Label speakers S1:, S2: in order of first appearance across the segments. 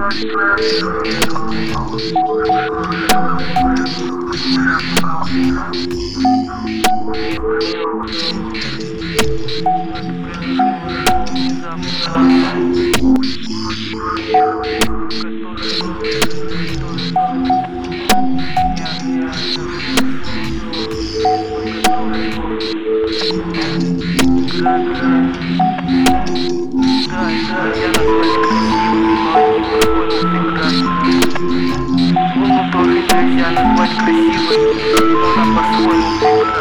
S1: Yeah. Я не плачь красиво, но на портфолио.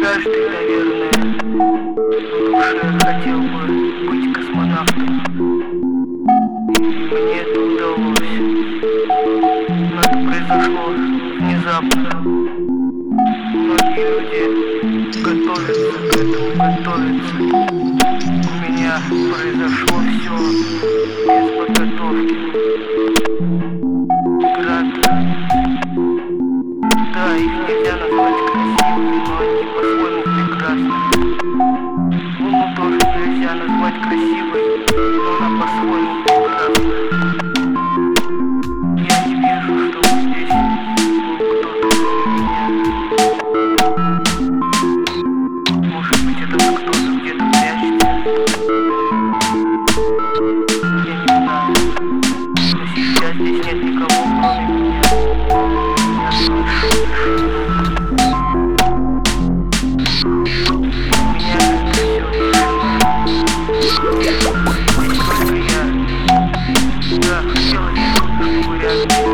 S1: Каждый, наверное, в душе хотел бы быть космонавтом. люди готовятся к этому, готовятся. У меня произошло все без подготовки. thank you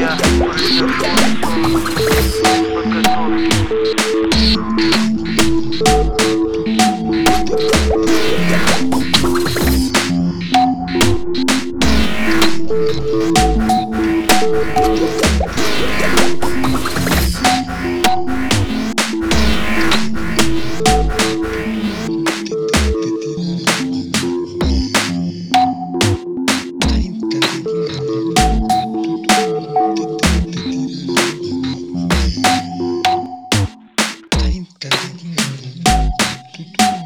S1: yeah. Tintin, tintin, tintin.